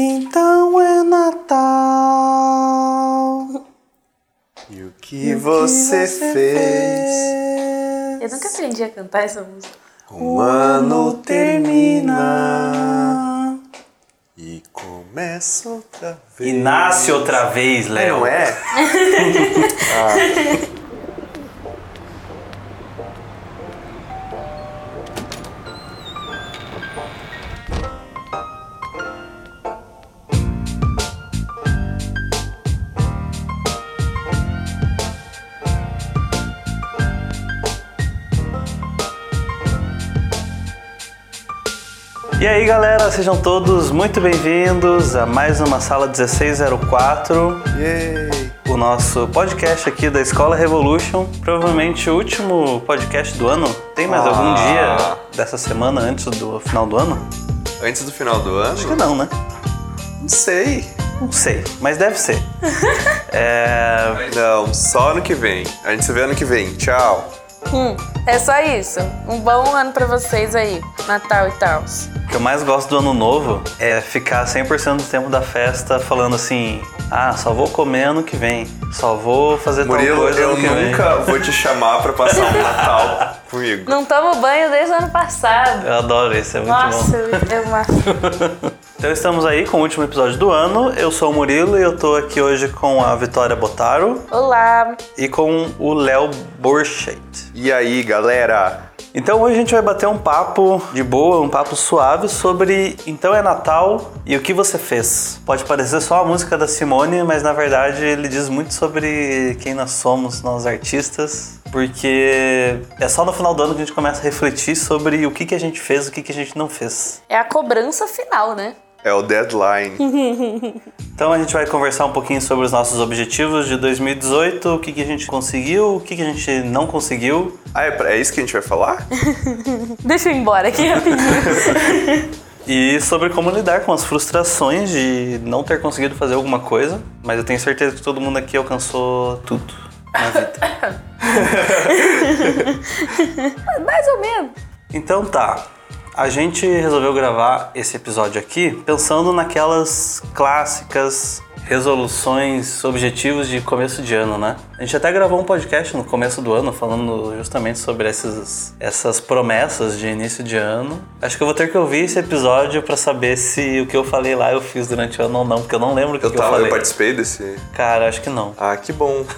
Então é Natal. E o que você fez? Eu nunca aprendi a cantar essa música. Um ano termina e começa outra vez. E nasce outra vez, É, Léo. não é? E galera, sejam todos muito bem-vindos a mais uma sala 1604, Yay! o nosso podcast aqui da Escola Revolution. Provavelmente o último podcast do ano. Tem mais Ah. algum dia dessa semana antes do final do ano? Antes do final do ano? Acho que não, né? Não sei. Não sei, mas deve ser. é... Não, só ano que vem. A gente se vê ano que vem. Tchau. Hum, é só isso. Um bom ano pra vocês aí. Natal e tal. O que eu mais gosto do ano novo é ficar 100% do tempo da festa falando assim: ah, só vou comer ano que vem, só vou fazer tal Murilo, coisa eu ano que vem. nunca vou te chamar pra passar um Natal comigo. Não tomo banho desde o ano passado. Eu adoro isso, é muito Nossa, bom. eu, eu mato. Então estamos aí com o último episódio do ano. Eu sou o Murilo e eu tô aqui hoje com a Vitória Botaro Olá. e com o Léo Borchet. E aí, galera? Então hoje a gente vai bater um papo de boa, um papo suave sobre Então é Natal e o que você fez. Pode parecer só a música da Simone, mas na verdade ele diz muito sobre quem nós somos, nós artistas, porque é só no final do ano que a gente começa a refletir sobre o que, que a gente fez, o que, que a gente não fez. É a cobrança final, né? É o deadline. Então a gente vai conversar um pouquinho sobre os nossos objetivos de 2018, o que, que a gente conseguiu, o que, que a gente não conseguiu. Ah, é, pra- é isso que a gente vai falar? Deixa eu ir embora aqui rapidinho. E sobre como lidar com as frustrações de não ter conseguido fazer alguma coisa, mas eu tenho certeza que todo mundo aqui alcançou tudo na vida. Mais ou menos. Então tá, a gente resolveu gravar esse episódio aqui pensando naquelas clássicas resoluções, objetivos de começo de ano, né? A gente até gravou um podcast no começo do ano falando justamente sobre essas, essas promessas de início de ano. Acho que eu vou ter que ouvir esse episódio pra saber se o que eu falei lá eu fiz durante o ano ou não, porque eu não lembro o que Eu, que eu tava, eu falei. participei desse. Cara, acho que não. Ah, que bom.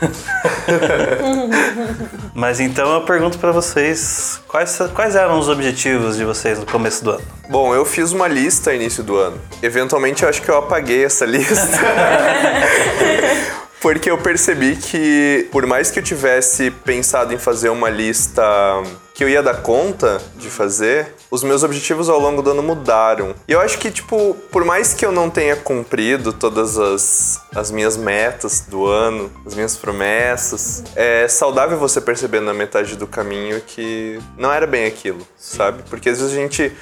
Mas então eu pergunto pra vocês, quais, quais eram os objetivos de vocês no começo do ano? Bom, eu fiz uma lista início do ano. Eventualmente eu acho que eu apaguei essa lista. Porque eu percebi que, por mais que eu tivesse pensado em fazer uma lista que eu ia dar conta de fazer, os meus objetivos ao longo do ano mudaram. E eu acho que, tipo, por mais que eu não tenha cumprido todas as, as minhas metas do ano, as minhas promessas, é saudável você perceber na metade do caminho que não era bem aquilo, sabe? Porque às vezes a gente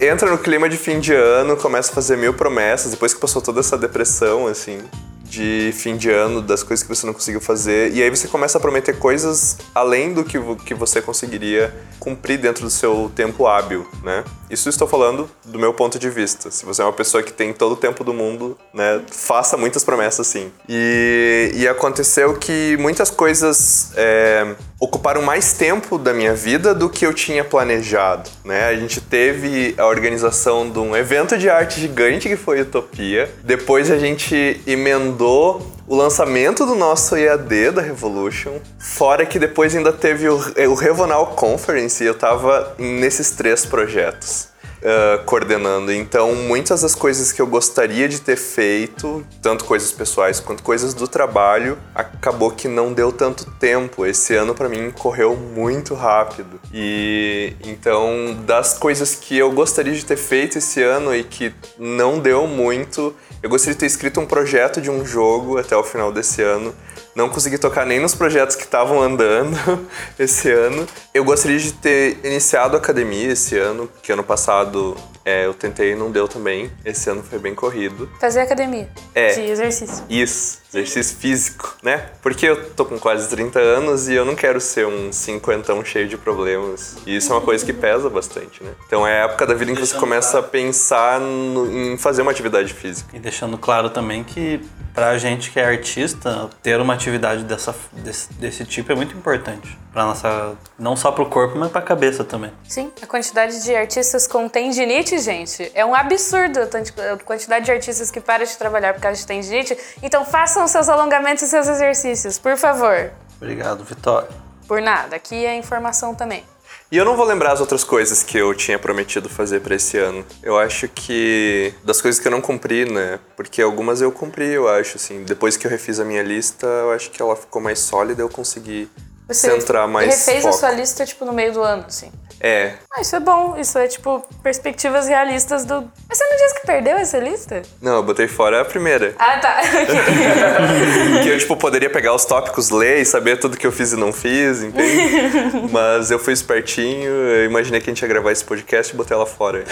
entra no clima de fim de ano, começa a fazer mil promessas, depois que passou toda essa depressão, assim, de fim de ano, das coisas que você não conseguiu fazer, e aí você começa a prometer coisas além do que, que você conseguiria cumprir dentro do seu tempo hábil, né? Isso estou falando do meu ponto de vista. Se você é uma pessoa que tem todo o tempo do mundo, né, faça muitas promessas sim. E, e aconteceu que muitas coisas é, ocuparam mais tempo da minha vida do que eu tinha planejado, né? A gente teve a organização de um evento de arte gigante que foi Utopia. Depois a gente emendou o lançamento do nosso EAD da Revolution. Fora que depois ainda teve o, o Revonal Conference e eu tava nesses três projetos. Ah, coordenando. Então, muitas das coisas que eu gostaria de ter feito, tanto coisas pessoais quanto coisas do trabalho, acabou que não deu tanto tempo. Esse ano, pra mim, correu muito rápido. E então, das coisas que eu gostaria de ter feito esse ano e que não deu muito, eu gostaria de ter escrito um projeto de um jogo até o final desse ano. Não consegui tocar nem nos projetos que estavam andando esse ano. Eu gostaria de ter iniciado a academia esse ano, que ano passado é, eu tentei e não deu também. Esse ano foi bem corrido. Fazer academia. É. De exercício. Isso, Exercício físico, né? Porque eu tô com quase 30 anos e eu não quero ser um cinquentão cheio de problemas. E isso é uma coisa que pesa bastante, né? Então é a época da vida em que você começa claro. a pensar no- em fazer uma atividade física. E deixando claro também que pra gente que é artista, ter uma atividade dessa, desse, desse tipo é muito importante. Pra nossa. Não só pro corpo, mas pra cabeça também. Sim, a quantidade de artistas com tendinite, gente, é um absurdo a quantidade de artistas que param de trabalhar por causa de tendinite. Então façam seus alongamentos e seus exercícios, por favor. Obrigado, Vitória. Por nada, aqui é informação também. E eu não vou lembrar as outras coisas que eu tinha prometido fazer pra esse ano. Eu acho que das coisas que eu não cumpri, né? Porque algumas eu cumpri, eu acho, assim. Depois que eu refiz a minha lista, eu acho que ela ficou mais sólida, eu consegui centrar mais refez foco. a sua lista, tipo, no meio do ano, assim. É, Ah, isso é bom. Isso é, tipo, perspectivas realistas do... Mas você não disse que perdeu essa lista? não, eu botei fora a primeira. Ah, tá. que eu, tipo, poderia pegar os tópicos, ler e saber tudo que eu fiz e não fiz, entende? Mas eu fui espertinho, eu imaginei que a gente ia gravar esse podcast e botei ela fora.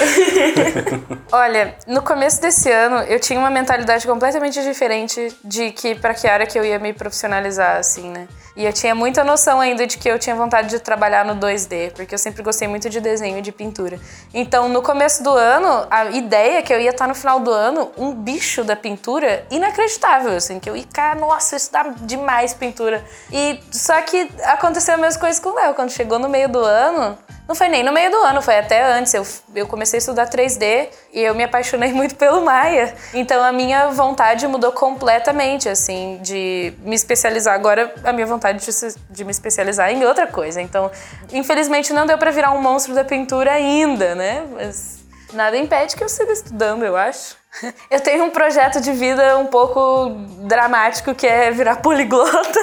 Olha, no começo desse ano, eu tinha uma mentalidade completamente diferente de que para que área que eu ia me profissionalizar, assim, né? E eu tinha muita noção ainda de que eu tinha vontade de trabalhar no 2D, porque eu sempre gostei muito de desenho e de pintura. Então, no começo do ano, a ideia é que eu ia estar no final do ano um bicho da pintura inacreditável, assim, que eu ia, cara, nossa, isso dá demais pintura. E só que aconteceu a mesma coisa com o Léo, quando chegou no meio do ano, não foi nem no meio do ano, foi até antes. Eu, eu comecei a estudar 3D e eu me apaixonei muito pelo Maia. Então a minha vontade mudou completamente, assim, de me especializar. Agora a minha vontade de, de me especializar em outra coisa. Então, infelizmente não deu pra virar um monstro da pintura ainda, né? Mas nada impede que eu siga estudando, eu acho. Eu tenho um projeto de vida um pouco dramático que é virar poliglota.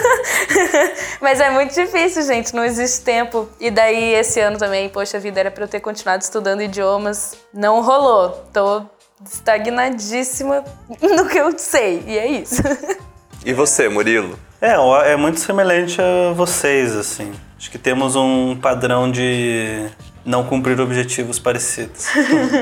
Mas é muito difícil, gente, não existe tempo. E daí esse ano também, poxa a vida, era pra eu ter continuado estudando idiomas. Não rolou. Tô estagnadíssima no que eu sei. E é isso. E você, Murilo? É, é muito semelhante a vocês, assim. Acho que temos um padrão de não cumprir objetivos parecidos.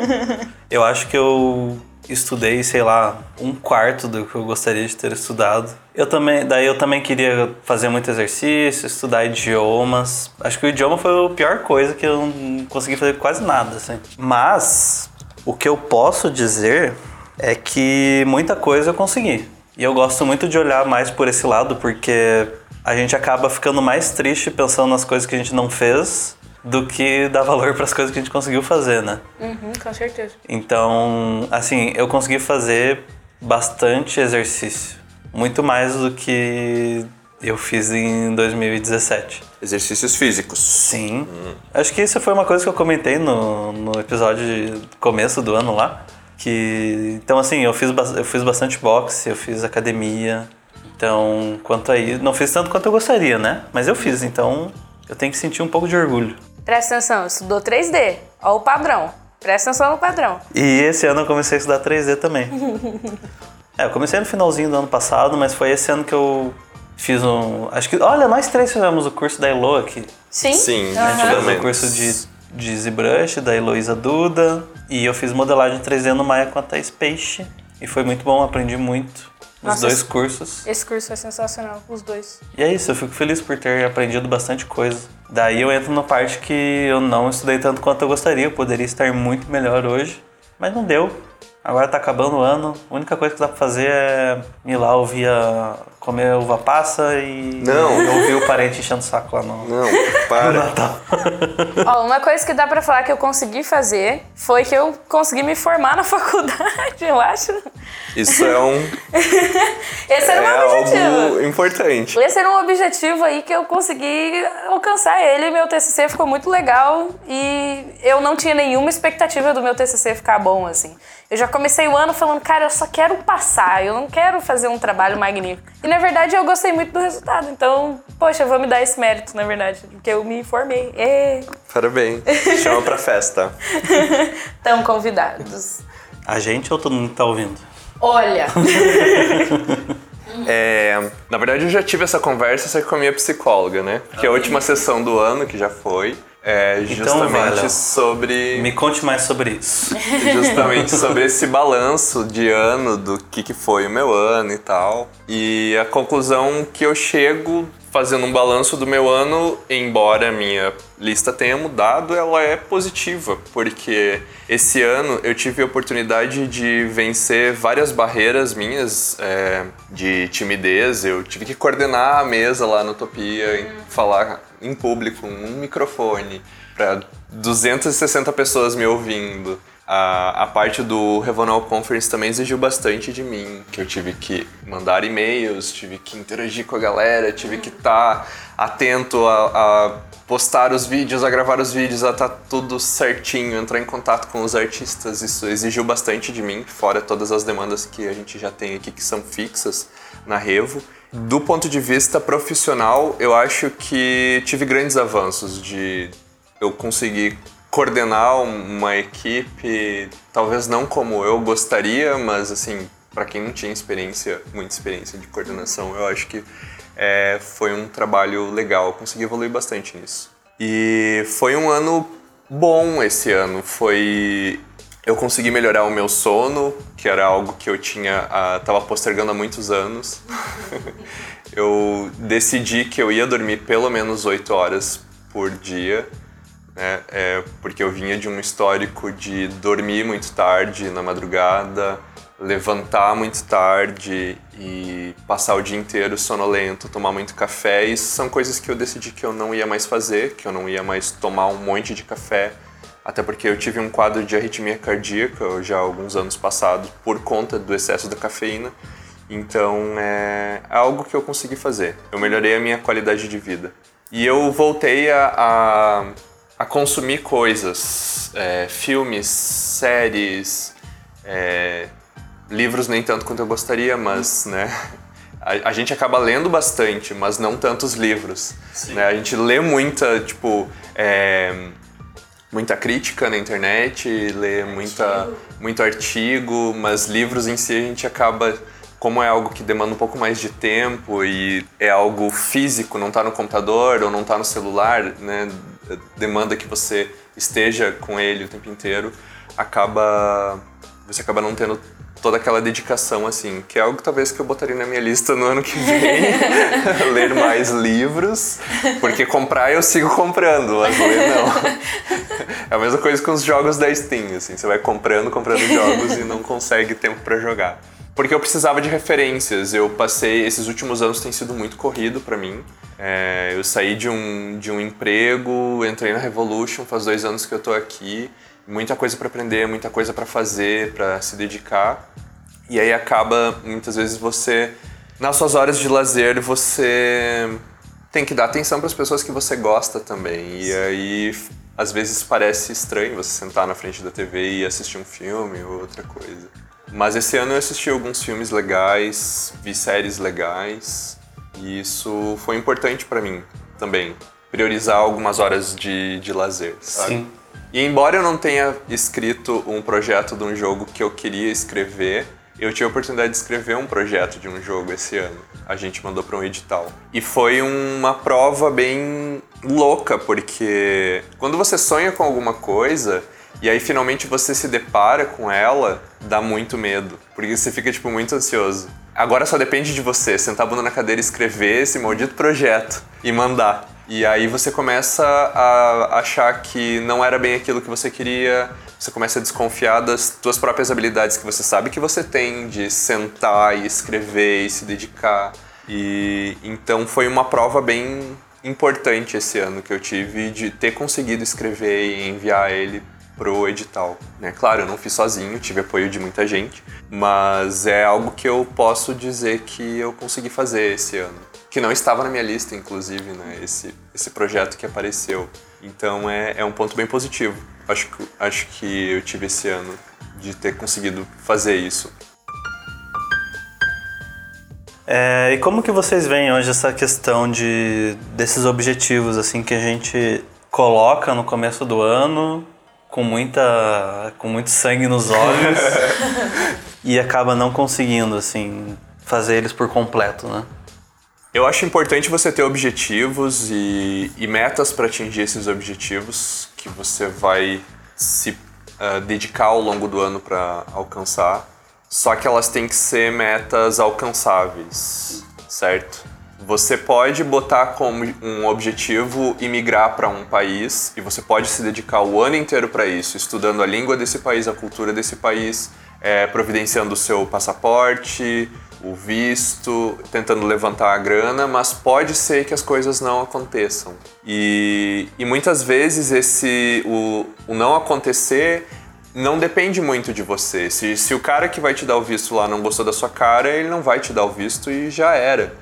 eu acho que eu estudei, sei lá, um quarto do que eu gostaria de ter estudado. Eu também, daí eu também queria fazer muito exercício, estudar idiomas. Acho que o idioma foi a pior coisa que eu não consegui fazer quase nada, assim. Mas o que eu posso dizer é que muita coisa eu consegui. E eu gosto muito de olhar mais por esse lado, porque a gente acaba ficando mais triste pensando nas coisas que a gente não fez do que dar valor para as coisas que a gente conseguiu fazer, né? Uhum, com certeza. Então, assim, eu consegui fazer bastante exercício. Muito mais do que eu fiz em 2017. Exercícios físicos. Sim. Acho que isso foi uma coisa que eu comentei no, no episódio de começo do ano lá. Que. Então, assim, eu fiz, eu fiz bastante boxe, eu fiz academia. Então, quanto aí. Não fiz tanto quanto eu gostaria, né? Mas eu fiz, então eu tenho que sentir um pouco de orgulho. Presta atenção, estudou 3D. Ó o padrão. Presta atenção no padrão. E esse ano eu comecei a estudar 3D também. é, eu comecei no finalzinho do ano passado, mas foi esse ano que eu fiz um. Acho que. Olha, nós três fizemos o curso da Elo aqui. Sim? Sim, Aham. Pelo Tivemos o menos. curso de, de ZBrush da Heloísa Duda. E eu fiz modelagem 3D no Maya com a Thais Peixe. E foi muito bom, aprendi muito Nossa, dois esse- cursos. Esse curso é sensacional, os dois. E é isso, eu fico feliz por ter aprendido bastante coisa. Daí eu entro na parte que eu não estudei tanto quanto eu gostaria, eu poderia estar muito melhor hoje, mas não deu. Agora tá acabando o ano, a única coisa que dá pra fazer é ir lá ouvir a... comer uva passa e Não. e ouvir o parente enchendo o saco lá no, Não, no para. Natal. Ó, uma coisa que dá pra falar que eu consegui fazer foi que eu consegui me formar na faculdade, eu acho. Isso é um Esse era é meu objetivo. algo importante. Esse era um objetivo aí que eu consegui alcançar ele. Meu TCC ficou muito legal e eu não tinha nenhuma expectativa do meu TCC ficar bom, assim. Eu já comecei o ano falando, cara, eu só quero passar, eu não quero fazer um trabalho magnífico. E na verdade eu gostei muito do resultado, então, poxa, eu vou me dar esse mérito, na verdade, porque eu me formei. Ê, Parabéns. Chama pra festa. Tão convidados. A gente ou todo mundo que tá ouvindo? Olha, É, na verdade, eu já tive essa conversa só que com a minha psicóloga, né? Que a última sessão do ano, que já foi, É justamente vai, Léo. sobre. Me conte mais sobre isso. justamente sobre esse balanço de ano, do que, que foi o meu ano e tal. E a conclusão que eu chego fazendo um balanço do meu ano, embora a minha lista tenha mudado, ela é positiva, porque esse ano eu tive a oportunidade de vencer várias barreiras minhas é, de timidez. Eu tive que coordenar a mesa lá no Utopia, em- falar em público, um microfone, para 260 pessoas me ouvindo. A, a parte do Revonal Conference também exigiu bastante de mim, que eu tive que mandar e-mails, tive que interagir com a galera, tive que estar atento a, a postar os vídeos, a gravar os vídeos, a estar tudo certinho, entrar em contato com os artistas. Isso exigiu bastante de mim, fora todas as demandas que a gente já tem aqui que são fixas na Revo. Do ponto de vista profissional, eu acho que tive grandes avanços de eu conseguir coordenar uma equipe, talvez não como eu gostaria, mas assim, para quem não tinha experiência, muita experiência de coordenação, eu acho que é, foi um trabalho legal, eu consegui evoluir bastante nisso. E foi um ano bom esse ano, foi eu consegui melhorar o meu sono, que era algo que eu tinha ah, tava postergando há muitos anos. eu decidi que eu ia dormir pelo menos 8 horas por dia né? É, porque eu vinha de um histórico de dormir muito tarde na madrugada, levantar muito tarde e passar o dia inteiro sonolento, tomar muito café. Isso são coisas que eu decidi que eu não ia mais fazer, que eu não ia mais tomar um monte de café. Até porque eu tive um quadro de arritmia cardíaca já há alguns anos passados por conta do excesso da cafeína. Então é algo que eu consegui fazer. Eu melhorei a minha qualidade de vida. E eu voltei a, a, a consumir coisas, é, filmes, séries, é, livros nem tanto quanto eu gostaria, mas né, a, a gente acaba lendo bastante, mas não tantos livros. Né? A gente lê muita, tipo, é, muita crítica na internet, lê muita, muito artigo, mas livros em si a gente acaba como é algo que demanda um pouco mais de tempo e é algo físico, não está no computador ou não está no celular, né, demanda que você esteja com ele o tempo inteiro, acaba você acaba não tendo toda aquela dedicação assim, que é algo talvez que eu botaria na minha lista no ano que vem, ler mais livros, porque comprar eu sigo comprando, mas ler não. É a mesma coisa com os jogos da Steam, assim, você vai comprando, comprando jogos e não consegue tempo para jogar porque eu precisava de referências. Eu passei esses últimos anos tem sido muito corrido para mim. É, eu saí de um de um emprego, entrei na Revolution, faz dois anos que eu tô aqui. Muita coisa para aprender, muita coisa para fazer, para se dedicar. E aí acaba muitas vezes você nas suas horas de lazer você tem que dar atenção para as pessoas que você gosta também. E aí às vezes parece estranho você sentar na frente da TV e assistir um filme ou outra coisa. Mas esse ano eu assisti alguns filmes legais, vi séries legais, e isso foi importante para mim também. Priorizar algumas horas de, de lazer, sabe? Sim. E embora eu não tenha escrito um projeto de um jogo que eu queria escrever, eu tive a oportunidade de escrever um projeto de um jogo esse ano. A gente mandou para um edital. E foi uma prova bem louca, porque quando você sonha com alguma coisa, e aí finalmente você se depara com ela, dá muito medo, porque você fica tipo muito ansioso. Agora só depende de você, sentar a bunda na cadeira e escrever esse maldito projeto e mandar. E aí você começa a achar que não era bem aquilo que você queria, você começa a desconfiar das suas próprias habilidades que você sabe que você tem de sentar e escrever e se dedicar. E então foi uma prova bem importante esse ano que eu tive de ter conseguido escrever e enviar ele pro edital. Né? Claro, eu não fiz sozinho, tive apoio de muita gente, mas é algo que eu posso dizer que eu consegui fazer esse ano. Que não estava na minha lista, inclusive, né? esse, esse projeto que apareceu. Então é, é um ponto bem positivo. Acho, que- acho que eu tive esse ano de ter conseguido fazer isso. É, e como que vocês veem hoje essa questão de desses objetivos assim que a gente coloca no começo do ano com muita com muito sangue nos olhos e acaba não conseguindo assim fazer eles por completo, né? Eu acho importante você ter objetivos e, e metas para atingir esses objetivos que você vai se uh, dedicar ao longo do ano para alcançar. Só que elas têm que ser metas alcançáveis, certo? Você pode botar como um objetivo imigrar para um país e você pode se dedicar o ano inteiro para isso, estudando a língua desse país, a cultura desse país, é, providenciando o seu passaporte, o visto, tentando levantar a grana, mas pode ser que as coisas não aconteçam. E, e muitas vezes esse o, o não acontecer não depende muito de você. Se, se o cara que vai te dar o visto lá não gostou da sua cara, ele não vai te dar o visto e já era.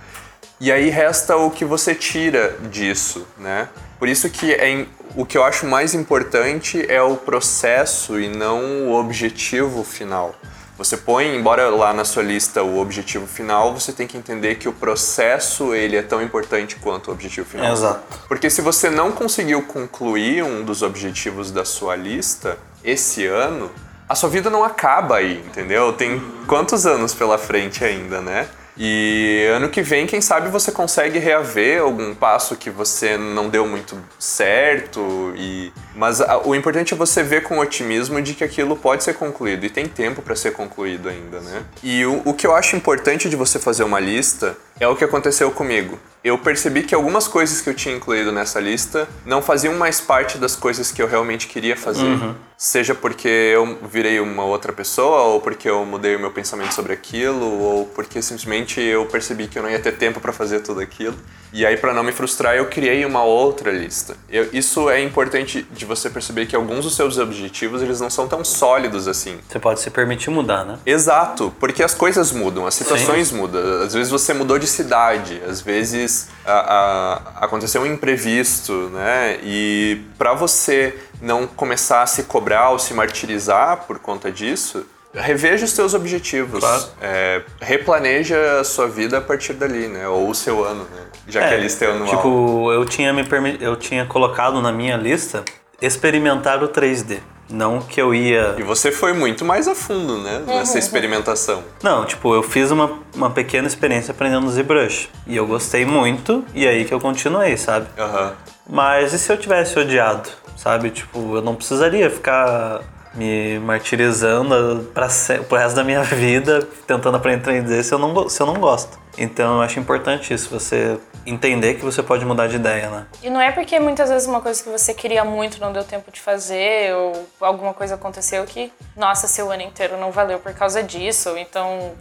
E aí resta o que você tira disso, né? Por isso que é, o que eu acho mais importante é o processo e não o objetivo final. Você põe, embora lá na sua lista o objetivo final, você tem que entender que o processo ele é tão importante quanto o objetivo final. Exato. Porque se você não conseguiu concluir um dos objetivos da sua lista esse ano, a sua vida não acaba aí, entendeu? Tem quantos anos pela frente ainda, né? E ano que vem, quem sabe você consegue reaver algum passo que você não deu muito certo. E... Mas o importante é você ver com otimismo de que aquilo pode ser concluído e tem tempo para ser concluído ainda, né? E o, o que eu acho importante de você fazer uma lista é o que aconteceu comigo. Eu percebi que algumas coisas que eu tinha incluído nessa lista não faziam mais parte das coisas que eu realmente queria fazer. Uhum. Seja porque eu virei uma outra pessoa, ou porque eu mudei o meu pensamento sobre aquilo, ou porque simplesmente eu percebi que eu não ia ter tempo para fazer tudo aquilo. E aí, para não me frustrar, eu criei uma outra lista. Eu, isso é importante de você perceber que alguns dos seus objetivos eles não são tão sólidos assim. Você pode se permitir mudar, né? Exato, porque as coisas mudam, as situações Sim. mudam. Às vezes você mudou de cidade, às vezes a, a, aconteceu um imprevisto, né? E para você não começar a se cobrar ou se martirizar por conta disso, reveja os seus objetivos. Claro. É, replaneja a sua vida a partir dali, né? Ou o seu ano, né? Já é, que a lista é anual. Tipo, eu tinha, me eu tinha colocado na minha lista experimentar o 3D. Não que eu ia. E você foi muito mais a fundo, né? Nessa uhum. experimentação. Não, tipo, eu fiz uma, uma pequena experiência aprendendo ZBrush. E eu gostei muito, e aí que eu continuei, sabe? Uhum. Mas e se eu tivesse odiado? Sabe? Tipo, eu não precisaria ficar me martirizando para pro resto da minha vida tentando aprender 3D se eu não, se eu não gosto. Então eu acho importante isso, você entender que você pode mudar de ideia, né? E não é porque muitas vezes uma coisa que você queria muito não deu tempo de fazer ou alguma coisa aconteceu que, nossa, seu ano inteiro não valeu por causa disso. Então,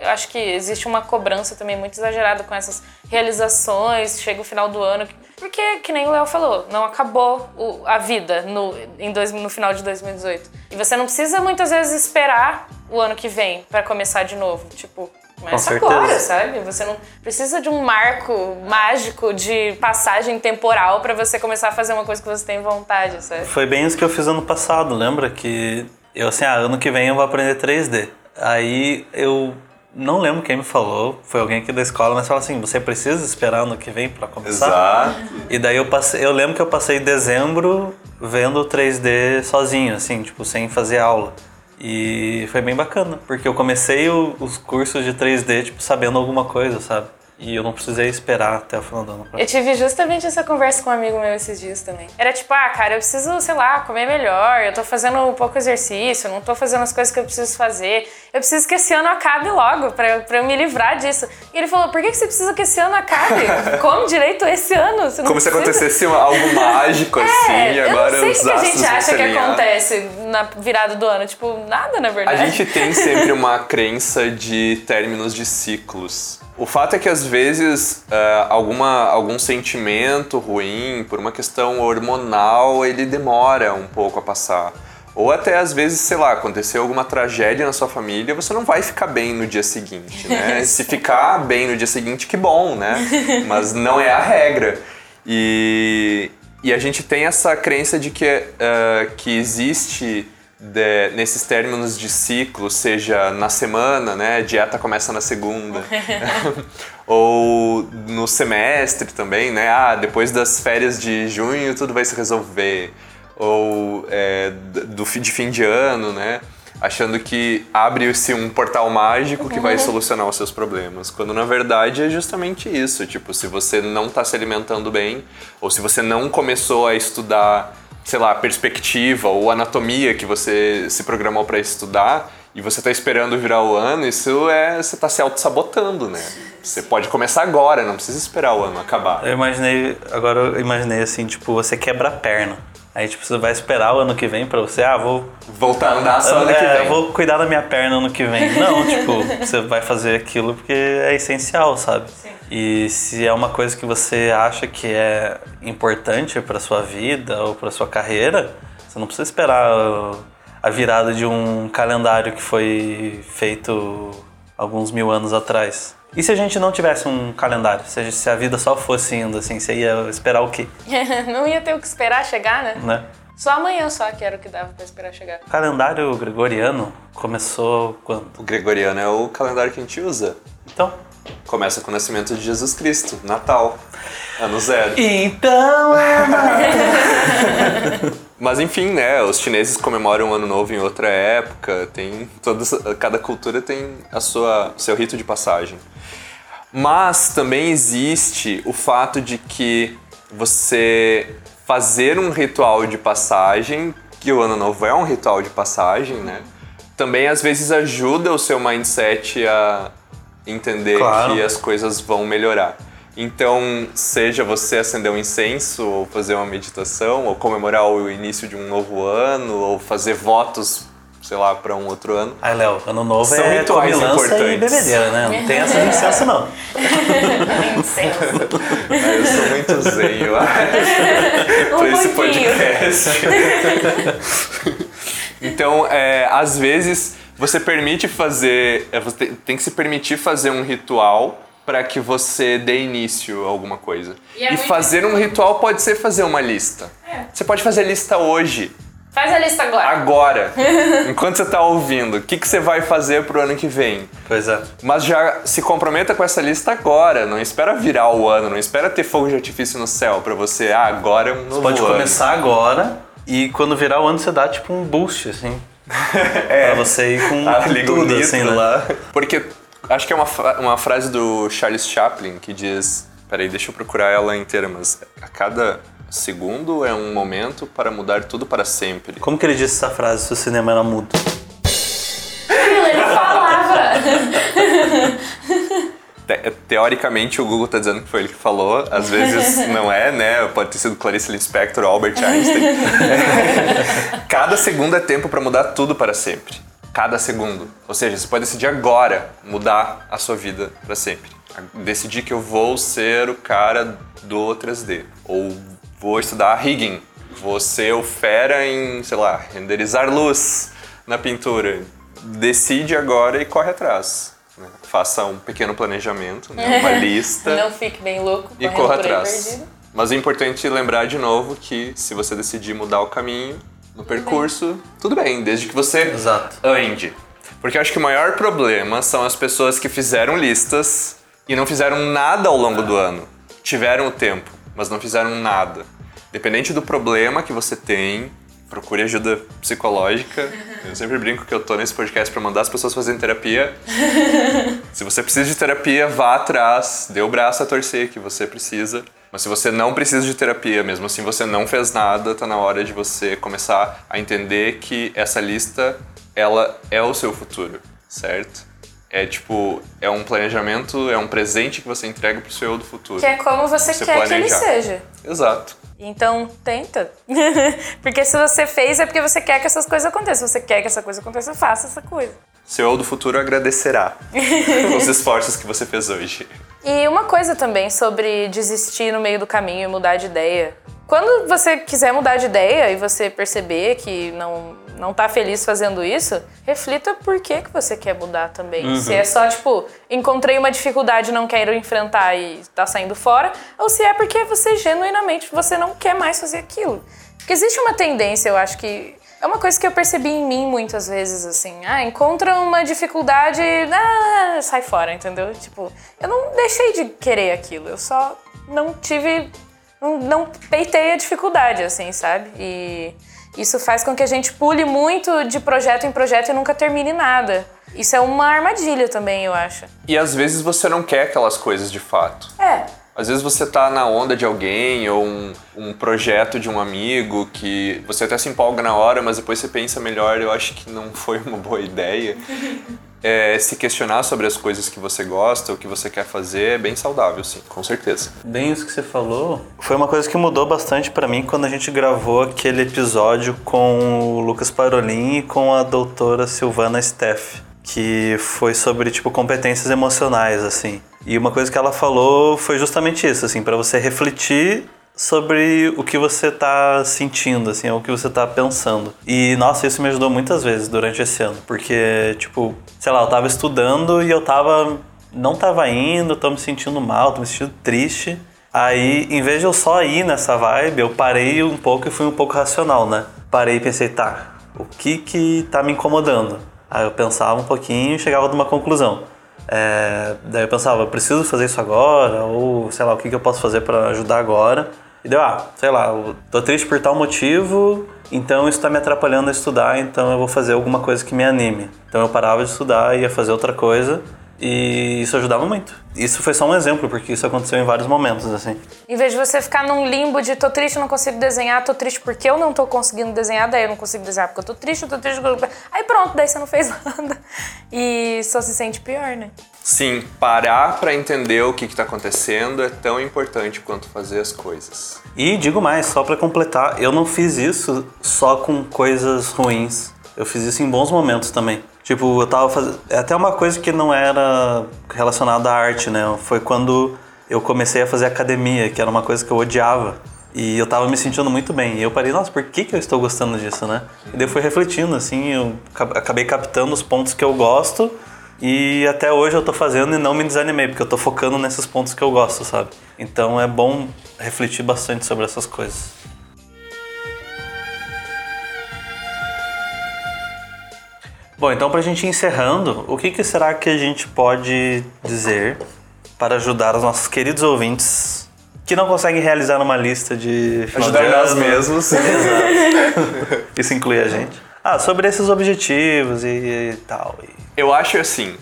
eu acho que existe uma cobrança também muito exagerada com essas realizações, chega o final do ano, porque, que nem o Léo falou, não acabou o, a vida no, em dois, no final de 2018. E você não precisa muitas vezes esperar o ano que vem para começar de novo. Tipo, Começa agora, sabe? Você não precisa de um marco mágico de passagem temporal para você começar a fazer uma coisa que você tem vontade, sabe? Foi bem isso que eu fiz ano passado, lembra? Que eu assim, ah, ano que vem eu vou aprender 3D. Aí eu não lembro quem me falou, foi alguém aqui da escola, mas falou assim: você precisa esperar ano que vem para começar. Exato. E daí eu passei, eu lembro que eu passei dezembro vendo 3D sozinho, assim, tipo, sem fazer aula. E foi bem bacana, porque eu comecei o, os cursos de 3D, tipo, sabendo alguma coisa, sabe? E eu não precisei esperar até o final do ano. Pra... Eu tive justamente essa conversa com um amigo meu esses dias também. Era tipo, ah, cara, eu preciso, sei lá, comer melhor, eu tô fazendo um pouco exercício, não tô fazendo as coisas que eu preciso fazer. Eu preciso que esse ano acabe logo, pra, pra eu me livrar disso. E ele falou, por que, que você precisa que esse ano acabe? Come direito esse ano. Como precisa... se acontecesse algo mágico, é, assim, e agora eu não sei o que a gente acha que acontece na virada do ano. Tipo, nada, na verdade. A gente tem sempre uma crença de términos de ciclos. O fato é que às vezes uh, alguma, algum sentimento ruim, por uma questão hormonal, ele demora um pouco a passar. Ou até às vezes, sei lá, aconteceu alguma tragédia na sua família, você não vai ficar bem no dia seguinte, né? Se ficar bem no dia seguinte, que bom, né? Mas não é a regra. E, e a gente tem essa crença de que, uh, que existe de, nesses términos de ciclo, seja na semana, né, a dieta começa na segunda, ou no semestre também, né, ah, depois das férias de junho tudo vai se resolver, ou é, do, de fim de ano, né, achando que abre-se um portal mágico que Uhum. vai solucionar os seus problemas. Quando na verdade é justamente isso. Tipo, se você não está se alimentando bem, ou se você não começou a estudar, sei lá, perspectiva ou anatomia que você se programou para estudar, e você está esperando virar o ano, isso é. Você está se auto-sabotando, né? Você pode começar agora, não precisa esperar o ano acabar. Eu imaginei, agora eu imaginei assim, tipo, você quebra a perna. Aí, tipo, você vai esperar o ano que vem pra você, ah, vou. Voltar a andar só ano é, que vem. eu vou cuidar da minha perna ano que vem. Não, tipo, você vai fazer aquilo porque é essencial, sabe? E se é uma coisa que você acha que é importante pra sua vida ou pra sua carreira, você não precisa esperar a virada de um calendário que foi feito alguns mil anos atrás. E se a gente não tivesse um calendário? Se a, se a vida só fosse indo assim, você ia esperar o quê? não ia ter o que esperar chegar, né? Né? Só amanhã só que era o que dava pra esperar chegar. O calendário gregoriano começou quando? O gregoriano é o calendário que a gente usa. Então. Começa com o nascimento de Jesus Cristo, Natal, ano zero. Então. Mas enfim, né? Os chineses comemoram o ano novo em outra época. Tem todas, cada cultura tem a sua seu rito de passagem. Mas também existe o fato de que você fazer um ritual de passagem, que o ano novo é um ritual de passagem, né? Também às vezes ajuda o seu mindset a entender Claro. que as coisas vão melhorar. Então, seja você acender um incenso, ou fazer uma meditação, ou comemorar o início de um novo ano, ou fazer votos, sei lá, para um outro ano. Ai, Léo, ano novo São é rituais comilança e importantes. bebedeira, né? Não tem essa licença, não. Incenso. Eu sou muito zen, eu acho, pra esse Um podcast. então, é, às vezes, você permite fazer. é, Você tem que se permitir fazer um ritual para que você dê início a alguma coisa. E é muito fazer um ritual pode ser fazer uma lista. É. Você pode fazer lista hoje, Faz a lista agora. agora, enquanto você está ouvindo. O que, que você vai fazer pro ano que vem? Pois é. Mas já se comprometa com essa lista agora. Não espera virar o ano, não espera ter fogo de artifício no céu pra você. Ah, agora é um novo Pode ano. começar agora e quando virar o ano você dá tipo um boost, assim. Pra você ir com, Ah, tudo, assim, né? lá. Porque acho que é uma, uma frase do Charles Chaplin que diz. Peraí, deixa eu procurar ela inteira, mas a cada segundo é um momento para mudar tudo para sempre. Como que ele disse essa frase se o cinema era mudo? Ele falava. Te- teoricamente o Google tá dizendo que foi ele que falou, às vezes não é, né? Pode ter sido Clarice Lispector ou Albert Einstein. Cada segundo é tempo para mudar tudo para sempre. Cada segundo. Ou seja, você pode decidir agora mudar a sua vida para sempre. Decidir que eu vou ser o cara do 3D. Ou vou estudar rigging. Vou ser o fera em, sei lá, renderizar luz na pintura. Decide agora e corre atrás. né? Faça um pequeno planejamento, né? uma lista Não fique bem louco. e corra atrás. Mas é importante lembrar de novo que se você decidir mudar o caminho no percurso, tudo bem, desde que você Exato. ande. Porque eu acho que o maior problema são as pessoas que fizeram listas e não fizeram nada ao longo do ano. Tiveram o tempo, mas não fizeram nada. Dependente do problema que você tem, procure ajuda psicológica. Eu sempre brinco que eu tô nesse podcast para mandar as pessoas fazerem terapia. Se você precisa de terapia, vá atrás, dê o braço a torcer que você precisa. Mas se você não precisa de terapia, mesmo assim você não fez nada, tá na hora de você começar a entender que essa lista, ela é o seu futuro, certo? É tipo, é um planejamento, é um presente que você entrega pro seu eu do futuro. Que é como você, Você quer que ele planejar. seja. Exato. Então, tenta. porque se você fez, é porque você quer que essas coisas aconteçam. Se você quer que essa coisa aconteça, faça essa coisa. Seu eu do futuro agradecerá os esforços que você fez hoje. E uma coisa também sobre desistir no meio do caminho e mudar de ideia. Quando você quiser mudar de ideia e você perceber que não, não tá feliz fazendo isso, reflita por que, que você quer mudar também. Se é só, tipo, encontrei uma dificuldade não quero enfrentar e tá saindo fora, ou se é porque você genuinamente você não quer mais fazer aquilo. Porque existe uma tendência, eu acho que é uma coisa que eu percebi em mim muitas vezes, assim. Ah, encontra uma dificuldade, ah, sai fora, entendeu? Tipo, eu não deixei de querer aquilo, eu só não tive. Não, não peitei a dificuldade, assim, sabe? E, Isso faz com que a gente pule muito de projeto em projeto e nunca termine nada. Isso é uma armadilha também, eu acho. E às vezes você não quer aquelas coisas de fato. É. Às vezes você tá na onda de alguém ou um, um projeto de um amigo que você até se empolga na hora, mas depois você pensa melhor, eu acho que não foi uma boa ideia. É, se questionar sobre as coisas que você gosta, o que você quer fazer, é bem saudável, sim, com certeza. Bem isso que você falou, foi uma coisa que mudou bastante para mim quando a gente gravou aquele episódio com o Lucas Parolin e com a doutora Silvana Steff, que foi sobre tipo competências emocionais assim. E uma coisa que ela falou foi justamente isso, assim, para você refletir sobre o que você tá sentindo, assim, o que você tá pensando. E, nossa, isso me ajudou muitas vezes durante esse ano, porque, tipo, sei lá, eu tava estudando e eu tava. não tava indo, tô me sentindo mal, tô me sentindo triste. Aí, em vez de eu só ir nessa vibe, eu parei um pouco e fui um pouco racional, né? Parei e pensei, tá, o que que tá me incomodando? Aí eu pensava um pouquinho e chegava numa conclusão. É, daí eu pensava, preciso fazer isso agora? Ou, sei lá, o que, que eu posso fazer para ajudar agora? E deu, ah, sei lá, eu tô triste por tal motivo, então isso tá me atrapalhando a estudar, então eu vou fazer alguma coisa que me anime. Então eu parava de estudar e ia fazer outra coisa. E isso ajudava muito. Isso foi só um exemplo, porque isso aconteceu em vários momentos, assim. Em vez de você ficar num limbo de tô triste, não consigo desenhar, tô triste porque eu não tô conseguindo desenhar, daí eu não consigo desenhar porque eu tô triste, eu tô triste. Aí pronto, daí você não fez nada. E só se sente pior, né? Sim, parar para entender o que está acontecendo é tão importante quanto fazer as coisas. E digo mais, só para completar, eu não fiz isso só com coisas ruins. Eu fiz isso em bons momentos também. Tipo, eu tava fazendo. É até uma coisa que não era relacionada à arte, né? Foi quando eu comecei a fazer academia, que era uma coisa que eu odiava. E eu tava me sentindo muito bem. E eu parei, nossa, por que, que eu estou gostando disso, né? E daí eu fui refletindo, assim, eu acabei captando os pontos que eu gosto. E até hoje eu tô fazendo e não me desanimei, porque eu tô focando nesses pontos que eu gosto, sabe? Então é bom refletir bastante sobre essas coisas. Bom, então para a gente ir encerrando, o que, que será que a gente pode dizer para ajudar os nossos queridos ouvintes que não conseguem realizar uma lista de ajudar nós mesmos? Exato. Isso inclui a gente. Ah, sobre esses objetivos e, e tal. E... Eu acho assim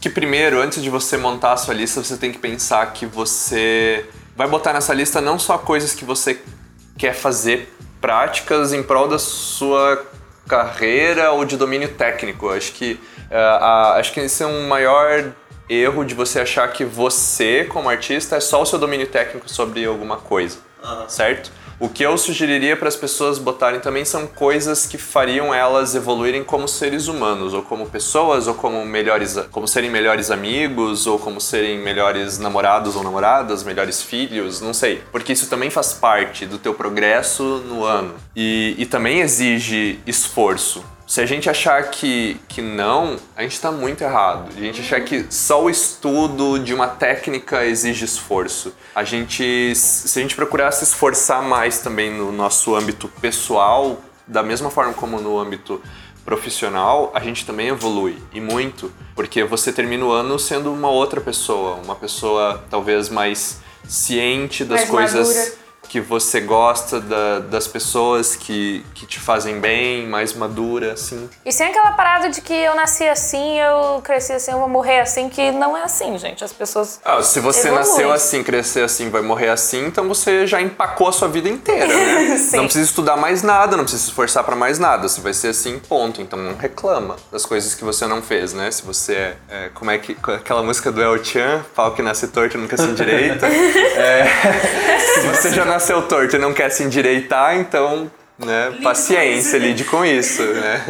que primeiro, antes de você montar a sua lista, você tem que pensar que você vai botar nessa lista não só coisas que você quer fazer práticas em prol da sua carreira ou de domínio técnico. Acho que, uh, acho que esse é um maior erro de você achar que você, como artista, é só o seu domínio técnico sobre alguma coisa, uhum. certo? O que eu sugeriria para as pessoas botarem também são coisas que fariam elas evoluírem como seres humanos, ou como pessoas, ou como melhores, como serem melhores amigos, ou como serem melhores namorados ou namoradas, melhores filhos, não sei. Porque isso também faz parte do teu progresso no ano. E, e também exige esforço. Se a gente achar que, que não, a gente está muito errado. A gente achar que só o estudo de uma técnica exige esforço. A gente, se a gente procurar se esforçar mais também no nosso âmbito pessoal, da mesma forma como no âmbito profissional, a gente também evolui e muito, porque você termina o ano sendo uma outra pessoa, uma pessoa talvez mais ciente das mais coisas. Madura que você gosta da, das pessoas que, que te fazem bem, mais madura, assim. E sem aquela parada de que eu nasci assim, eu cresci assim, eu vou morrer assim, que não é assim, gente. As pessoas. Ah, se você evoluem. nasceu assim, crescer assim, vai morrer assim, então você já empacou a sua vida inteira, né? Sim. Não precisa estudar mais nada, não precisa se esforçar para mais nada. Você vai ser assim, ponto. Então não reclama das coisas que você não fez, né? Se você é. é como é que. Aquela música do El Chan, pau que nasce torto nunca se endireita. é, se você já nasceu torto e não quer se endireitar, então, né, paciência, lide com isso, né?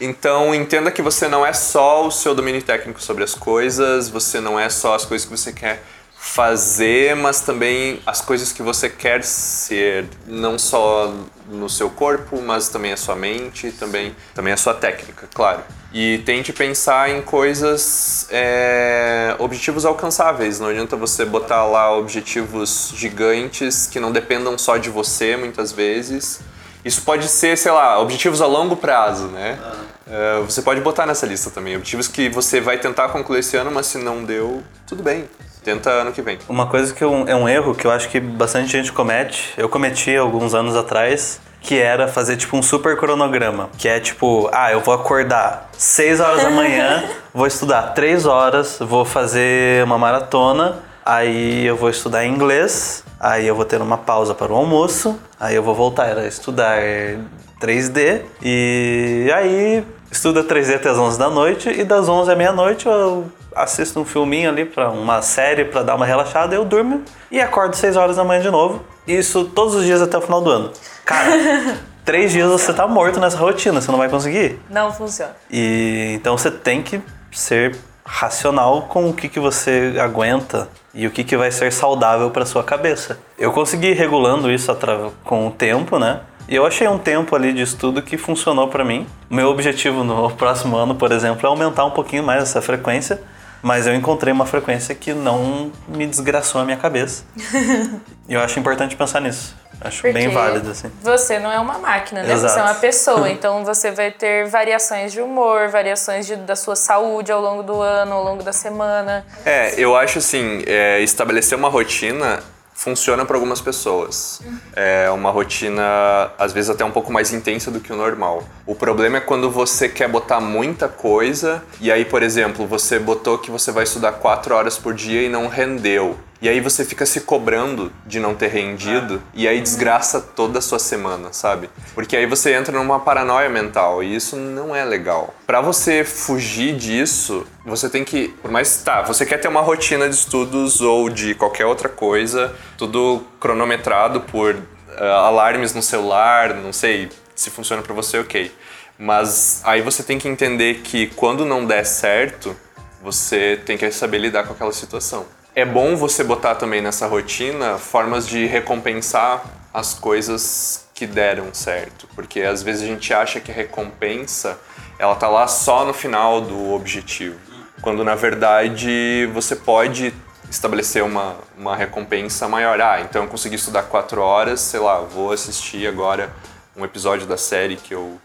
Então, entenda que você não é só o seu domínio técnico sobre as coisas, você não é só as coisas que você quer fazer, mas também as coisas que você quer ser, não só no seu corpo, mas também a sua mente, também também a sua técnica, claro. E tente pensar em coisas, é, objetivos alcançáveis. Não adianta você botar lá objetivos gigantes que não dependam só de você, muitas vezes. Isso pode ser, sei lá, objetivos a longo prazo, né? É, você pode botar nessa lista também. Objetivos que você vai tentar concluir esse ano, mas se não deu, tudo bem. Tenta ano que vem. Uma coisa que eu, é um erro que eu acho que bastante gente comete, eu cometi alguns anos atrás, que era fazer tipo um super cronograma, que é tipo, ah, eu vou acordar 6 horas da manhã, vou estudar 3 horas, vou fazer uma maratona, aí eu vou estudar inglês, aí eu vou ter uma pausa para o almoço, aí eu vou voltar a estudar 3D e aí estuda 3D até as 11 da noite e das 11 à meia-noite eu assisto um filminho ali para uma série para dar uma relaxada, eu durmo e acordo 6 horas da manhã de novo. Isso todos os dias até o final do ano. Cara, três dias você tá morto nessa rotina, você não vai conseguir. Não funciona. E então você tem que ser racional com o que, que você aguenta e o que, que vai ser saudável para sua cabeça. Eu consegui ir regulando isso com o tempo, né? E eu achei um tempo ali de estudo que funcionou para mim. Meu objetivo no próximo ano, por exemplo, é aumentar um pouquinho mais essa frequência, mas eu encontrei uma frequência que não me desgraçou a minha cabeça. e eu acho importante pensar nisso. Acho Porque bem válido, assim. Você não é uma máquina, né? Exato. Você é uma pessoa. Então você vai ter variações de humor, variações de, da sua saúde ao longo do ano, ao longo da semana. É, eu acho assim, é, estabelecer uma rotina funciona para algumas pessoas. É uma rotina, às vezes, até um pouco mais intensa do que o normal. O problema é quando você quer botar muita coisa e aí, por exemplo, você botou que você vai estudar quatro horas por dia e não rendeu. E aí você fica se cobrando de não ter rendido e aí desgraça toda a sua semana, sabe? Porque aí você entra numa paranoia mental e isso não é legal. Para você fugir disso, você tem que, por mais tá, você quer ter uma rotina de estudos ou de qualquer outra coisa, tudo cronometrado por uh, alarmes no celular, não sei se funciona para você, OK. Mas aí você tem que entender que quando não der certo, você tem que saber lidar com aquela situação. É bom você botar também nessa rotina formas de recompensar as coisas que deram certo, porque às vezes a gente acha que a recompensa ela tá lá só no final do objetivo, quando na verdade você pode estabelecer uma, uma recompensa maior. Ah, então eu consegui estudar quatro horas, sei lá, vou assistir agora um episódio da série que eu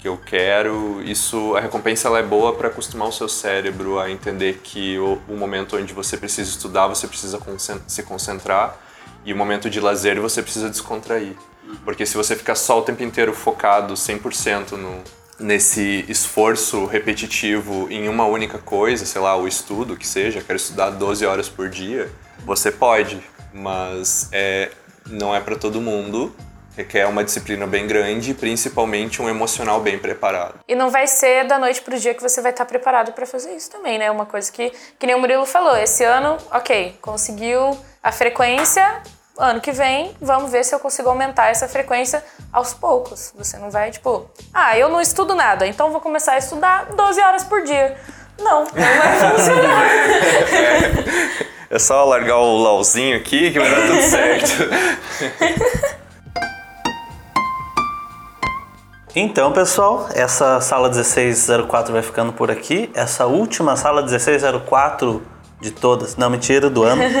que eu quero. Isso, a recompensa ela é boa para acostumar o seu cérebro a entender que o, o, momento onde você precisa estudar, você precisa se concentrar e o momento de lazer você precisa descontrair. Porque se você ficar só o tempo inteiro focado 100% no, nesse esforço repetitivo em uma única coisa, sei lá, o estudo que seja, quero estudar 12 horas por dia, você pode, mas é, não é para todo mundo requer uma disciplina bem grande, principalmente um emocional bem preparado. E não vai ser da noite pro dia que você vai estar preparado para fazer isso também, né? Uma coisa que, que nem o Murilo falou, esse ano, ok, conseguiu a frequência, ano que vem, vamos ver se eu consigo aumentar essa frequência aos poucos. Você não vai, tipo, ah, eu não estudo nada, então vou começar a estudar 12 horas por dia. Não, não vai funcionar. É, é só largar o LOLzinho aqui que vai dar tudo certo. Então, pessoal, essa sala 1604 vai ficando por aqui. Essa última sala 1604 de todas, não, mentira, do ano.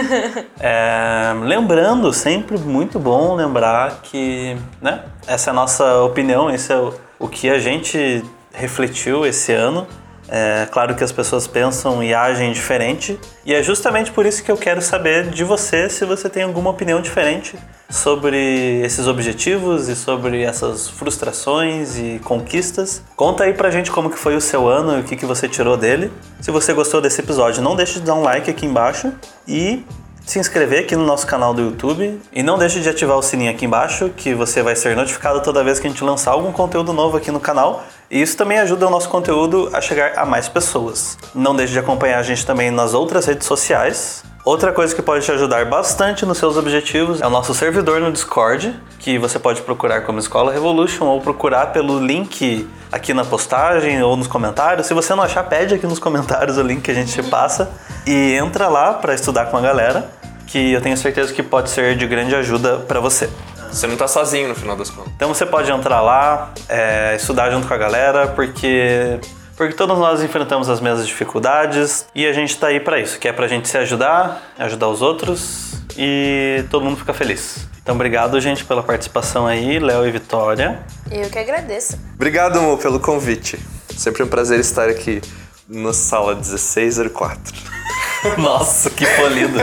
É, lembrando, sempre muito bom lembrar que, né, essa é a nossa opinião, esse é o, o que a gente refletiu esse ano. É claro que as pessoas pensam e agem diferente, e é justamente por isso que eu quero saber de você se você tem alguma opinião diferente sobre esses objetivos e sobre essas frustrações e conquistas. Conta aí pra gente como que foi o seu ano e o que, que você tirou dele. Se você gostou desse episódio, não deixe de dar um like aqui embaixo e se inscrever aqui no nosso canal do YouTube e não deixe de ativar o sininho aqui embaixo, que você vai ser notificado toda vez que a gente lançar algum conteúdo novo aqui no canal. E isso também ajuda o nosso conteúdo a chegar a mais pessoas. Não deixe de acompanhar a gente também nas outras redes sociais. Outra coisa que pode te ajudar bastante nos seus objetivos é o nosso servidor no Discord, que você pode procurar como Escola Revolution ou procurar pelo link aqui na postagem ou nos comentários. Se você não achar, pede aqui nos comentários o link que a gente te passa e entra lá para estudar com a galera, que eu tenho certeza que pode ser de grande ajuda para você. Você não tá sozinho no final das contas. Então você pode entrar lá, é, estudar junto com a galera, porque porque todos nós enfrentamos as mesmas dificuldades e a gente está aí para isso, que é para a gente se ajudar, ajudar os outros e todo mundo fica feliz. Então, obrigado, gente, pela participação aí, Léo e Vitória. Eu que agradeço. Obrigado, amor, pelo convite. Sempre um prazer estar aqui na sala 1604. Nossa, que polido.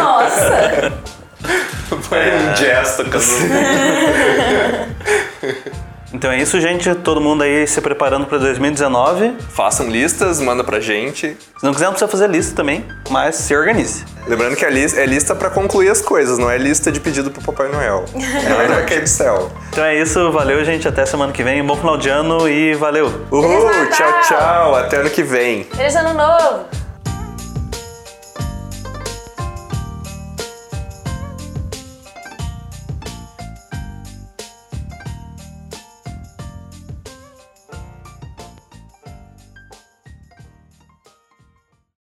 Nossa! Foi um gesto, Então é isso, gente. Todo mundo aí se preparando para 2019. Façam listas, manda pra gente. Se não quiser, não precisa fazer lista também, mas se organize. Lembrando que a lista é lista pra concluir as coisas, não é lista de pedido pro Papai Noel. Não é que céu. Então é isso, valeu, gente. Até semana que vem. Bom final de ano e valeu! Uhul, tchau, tchau. Até ano que vem. Feliz ano novo!